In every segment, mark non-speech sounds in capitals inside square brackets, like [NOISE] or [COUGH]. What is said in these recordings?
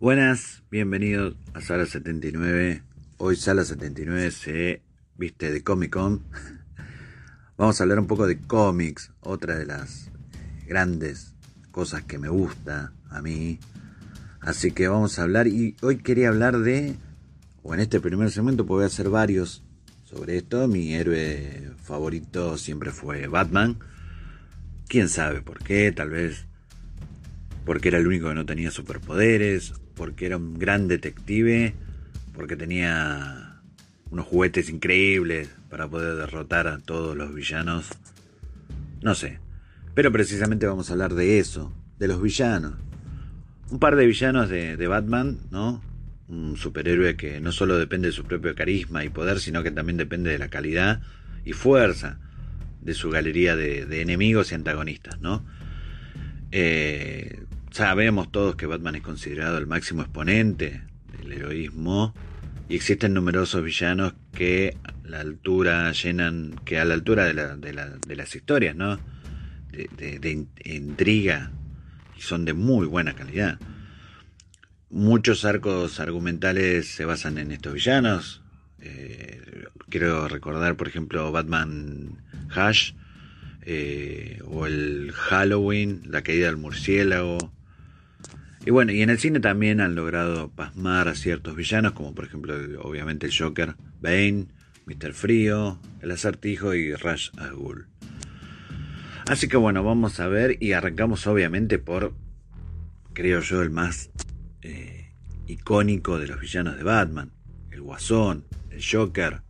Buenas, bienvenidos a Sala 79. Hoy Sala 79 se viste de Comic Con. [LAUGHS] Vamos a hablar un poco de cómics, otra de las grandes cosas que me gusta a mí. Así que vamos a hablar y hoy quería hablar de, o en este primer segmento, pues voy a hacer varios sobre esto. Mi héroe favorito siempre fue Batman. Quién sabe por qué, tal vez porque era el único que no tenía superpoderes, porque era un gran detective, porque tenía unos juguetes increíbles para poder derrotar a todos los villanos. No sé. Pero precisamente vamos a hablar de eso, de los villanos. Un par de villanos de, Batman, ¿no? Un superhéroe que no solo depende de su propio carisma y poder, sino que también depende de la calidad y fuerza de su galería de, de enemigos y antagonistas, ¿no? Eh, sabemos todos que Batman es considerado el máximo exponente del heroísmo y existen numerosos villanos que a la altura llenan, que a la altura de, la, de, la, de las historias, ¿no? De, intriga y son de muy buena calidad. Muchos arcos argumentales se basan en estos villanos. Eh, quiero recordar, por ejemplo, Batman Hush eh, o el Halloween, la caída del murciélago. Y bueno, y en el cine también han logrado pasmar a ciertos villanos, como por ejemplo, obviamente el Joker, Bane, Mr. Frío, el Acertijo y Rush al Ghul. Así que bueno, vamos a ver y arrancamos obviamente por, creo yo, el más eh, icónico de los villanos de Batman, el Guasón, el Joker.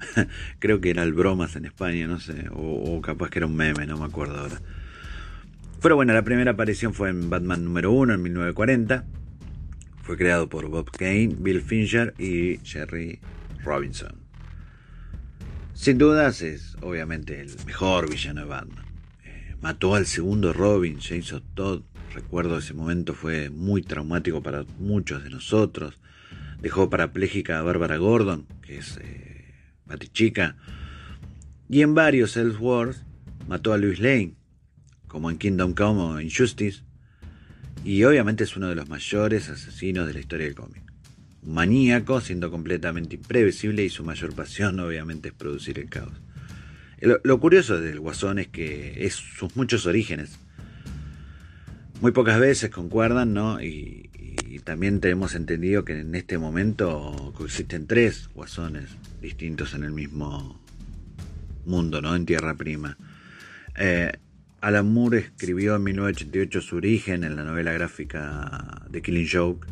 [LAUGHS] creo que era el Bromas en España, no sé, o, o capaz que era un meme, no me acuerdo ahora. Pero bueno, la primera aparición fue en Batman número 1 en 1940. Fue creado por Bob Kane, Bill Fincher y Jerry Robinson. Sin dudas es obviamente el mejor villano de Batman. Eh, mató al segundo Robin, Jason Todd. Recuerdo ese momento fue muy traumático para muchos de nosotros. Dejó parapléjica a Barbara Gordon, que es eh. Y en varios Ellsworth mató a Louis Lane, como en Kingdom Come o Injustice, y obviamente es uno de los mayores asesinos de la historia del cómic. Un maníaco, siendo completamente imprevisible y su mayor pasión obviamente es producir el caos. Lo, curioso del Guasón es que es sus muchos orígenes. Muy pocas veces concuerdan, ¿no? Y, también tenemos entendido que en este momento coexisten tres Guasones distintos en el mismo mundo, ¿no? En Tierra Prima. Eh, Alan Moore escribió en 1988 su origen en la novela gráfica de Killing Joke,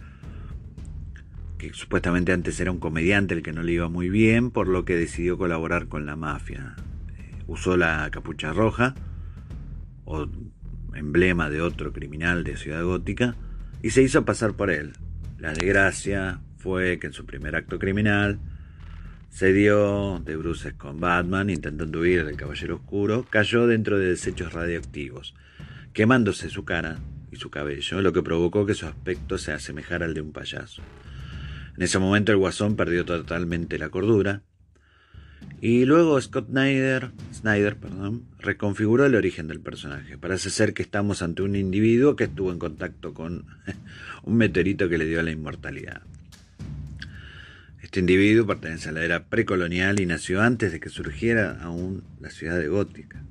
que supuestamente antes era un comediante el que no le iba muy bien, por lo que decidió colaborar con la mafia. Eh, usó la capucha roja, o emblema de otro criminal de Ciudad Gótica, y se hizo pasar por él. La desgracia fue que en su primer acto criminal Se dio de bruces con Batman intentando huir del Caballero Oscuro, cayó dentro de desechos radioactivos, quemándose su cara y su cabello, lo que provocó que su aspecto se asemejara al de un payaso. En ese momento el guasón perdió totalmente la cordura y luego Scott Snyder, Snyder perdón, reconfiguró el origen del personaje. Parece ser que estamos ante un individuo que estuvo en contacto con [LAUGHS] un meteorito que le dio la inmortalidad. Este individuo pertenece a la era precolonial y nació antes de que surgiera aún la ciudad de Gótica.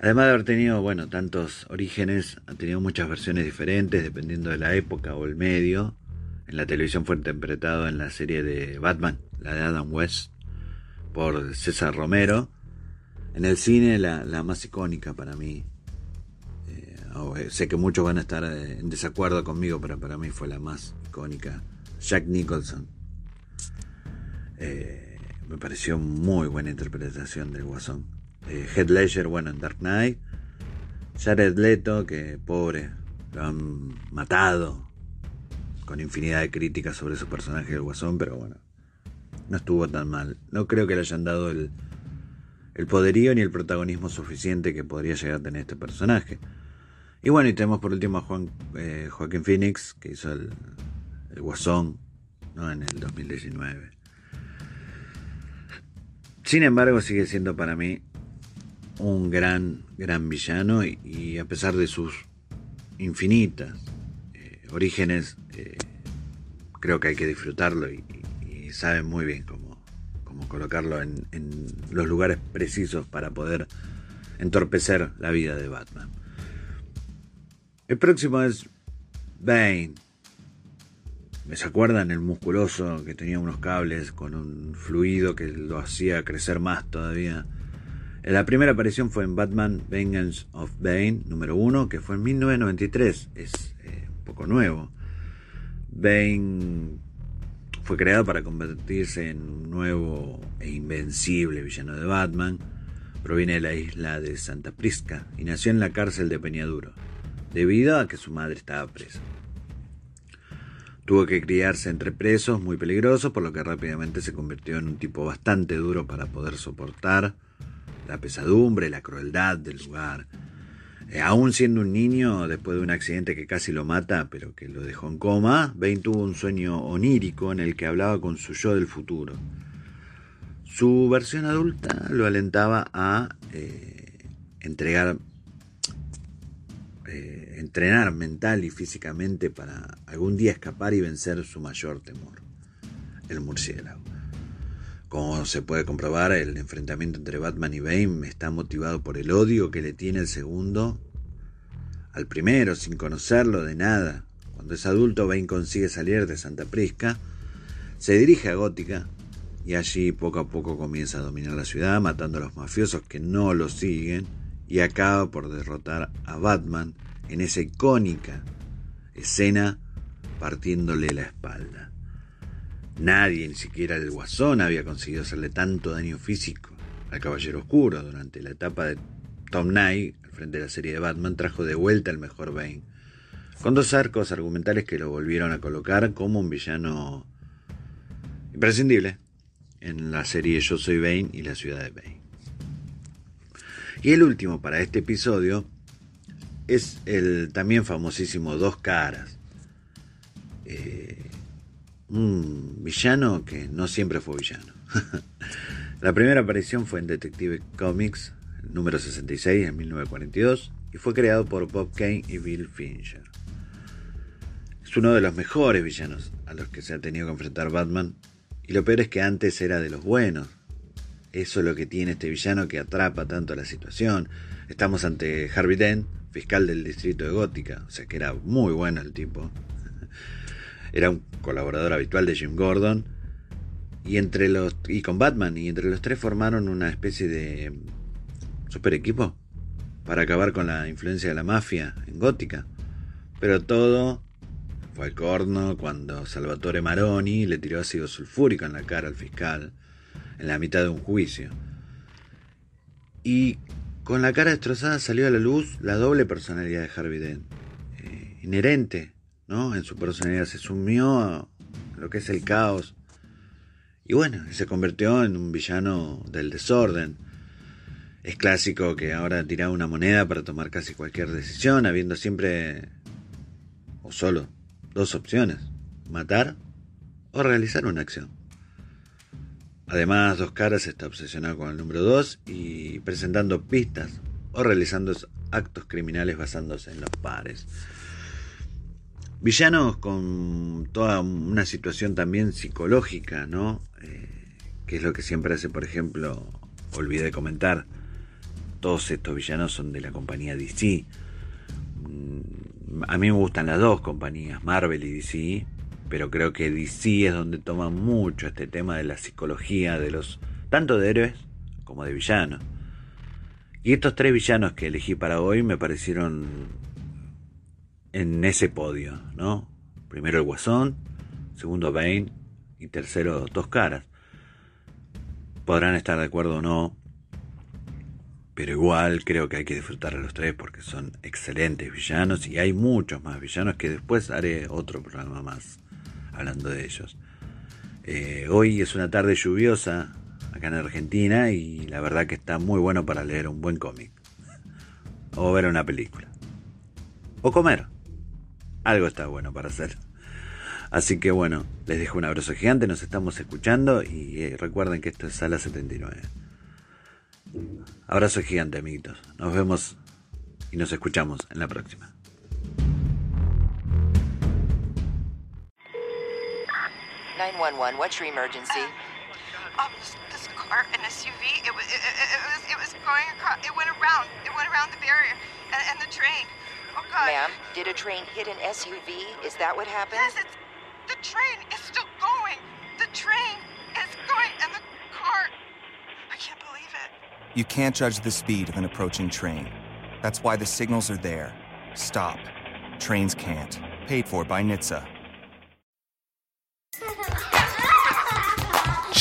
Además de haber tenido, bueno, tantos orígenes, ha tenido muchas versiones diferentes dependiendo de la época o el medio. En la televisión fue interpretado en la serie de Batman, la de Adam West, por César Romero. En el cine la, más icónica para mí. Eh, eh, sé que muchos van a estar eh, en desacuerdo conmigo, pero para mí fue la más icónica. Jack Nicholson. Me pareció muy buena interpretación del Guasón. Head Ledger, bueno, en Dark Knight. Jared Leto, que pobre, lo han matado. Con infinidad de críticas sobre su personaje del Guasón, pero bueno, no estuvo tan mal. No creo que le hayan dado el, el poderío ni el protagonismo suficiente que podría llegar a tener este personaje. Y bueno, y tenemos por último a Juan, eh, Joaquín Phoenix, que hizo el, el Guasón ¿no? en el 2019. Sin embargo, sigue siendo para mí un gran, gran villano y, a pesar de sus infinitas eh, orígenes, eh, creo que hay que disfrutarlo y, saben muy bien cómo, cómo colocarlo en, los lugares precisos para poder entorpecer la vida de Batman. El próximo es Bane. ¿Me se acuerdan el musculoso que tenía unos cables con un fluido que lo hacía crecer más todavía? La primera aparición fue en Batman Vengeance of Bane número 1, que fue en 1993. Es eh, un poco nuevo. Bane fue creado para convertirse en un nuevo e invencible villano de Batman. Proviene de la isla de Santa Prisca y nació en la cárcel de Peñaduro, debido a que su madre estaba presa. Tuvo que criarse entre presos muy peligrosos, por lo que rápidamente se convirtió en un tipo bastante duro para poder soportar la pesadumbre, la crueldad del lugar eh, aún siendo un niño, después de un accidente que casi lo mata, pero que lo dejó en coma, Bane tuvo un sueño onírico en el que hablaba con su yo del futuro. Su versión adulta lo alentaba a eh, entregar, eh, entrenar mental y físicamente para algún día escapar y vencer su mayor temor, el murciélago. Como se puede comprobar, el enfrentamiento entre Batman y Bane está motivado por el odio que le tiene el segundo al primero, sin conocerlo de nada. Cuando es adulto, Bane consigue salir de Santa Prisca, se dirige a Gótica y allí poco a poco comienza a dominar la ciudad, matando a los mafiosos que no lo siguen y acaba por derrotar a Batman en esa icónica escena partiéndole la espalda. Nadie, ni siquiera el Guasón, había conseguido hacerle tanto daño físico al Caballero Oscuro. Durante la etapa de Tom Knight, al frente de la serie de Batman, trajo de vuelta el mejor Bane, con dos arcos argumentales que lo volvieron a colocar como un villano imprescindible en la serie Yo Soy Bane y la ciudad de Bane. Y el último para este episodio es el también famosísimo Dos Caras. Eh, un villano que no siempre fue villano. [LAUGHS] la primera aparición fue en Detective Comics, número 66, en 1942, y fue creado por Bob Kane y Bill Fincher. Es uno de los mejores villanos a los que se ha tenido que enfrentar Batman, y lo peor es que antes era de los buenos. Eso es lo que tiene este villano que atrapa tanto la situación. Estamos ante Harvey Dent, fiscal del distrito de Gótica, o sea que era muy bueno el tipo. [LAUGHS] Era un colaborador habitual de Jim Gordon. Y, entre los, y con Batman, y entre los tres formaron una especie de super equipo para acabar con la influencia de la mafia en Gótica. Pero todo fue al corno cuando Salvatore Maroni le tiró ácido sulfúrico en la cara al fiscal en la mitad de un juicio. Y con la cara destrozada salió a la luz la doble personalidad de Harvey Dent, eh, inherente en su personalidad se sumió a lo que es el caos Y bueno, se convirtió en un villano del desorden. Es clásico que ahora tira una moneda para tomar casi cualquier decisión, habiendo siempre o solo dos opciones, matar o realizar una acción. Además, Dos Caras está obsesionado con el número 2 y presentando pistas o realizando actos criminales basándose en los pares. Villanos con toda una situación también psicológica, ¿no? Eh, que es lo que siempre hace, por ejemplo, olvidé comentar, todos estos villanos son de la compañía DC. Mm, a mí me gustan las dos compañías, Marvel y DC, pero creo que DC es donde toma mucho este tema de la psicología de los tanto de héroes como de villanos. Y estos tres villanos que elegí para hoy me parecieron en ese podio, ¿no? Primero el Guasón, segundo Bane y tercero Dos Caras. Podrán estar de acuerdo o no, pero igual creo que hay que disfrutar a los tres porque son excelentes villanos y hay muchos más villanos que después haré otro programa más hablando de ellos. Eh, hoy es una tarde lluviosa acá en Argentina y la verdad que está muy bueno para leer un buen cómic o ver una película o comer algo está bueno para hacer. Así que bueno, les dejo un abrazo gigante, nos estamos escuchando y eh, recuerden que esto es Sala 79. Abrazo gigante, amiguitos. Nos vemos y nos escuchamos en la próxima. 911, what's your emergency? Um, this, this car, an SUV, it was, it, it, it was, it was going across, it went around, it went around the barrier and, and the train. Oh, God. Ma'am, did a train hit an SUV? Is that what happened? Yes, it's, the train is still going. The train is going, and the car. I can't believe it. You can't judge the speed of an approaching train. That's why the signals are there. Stop. Trains can't. Paid for by NHTSA.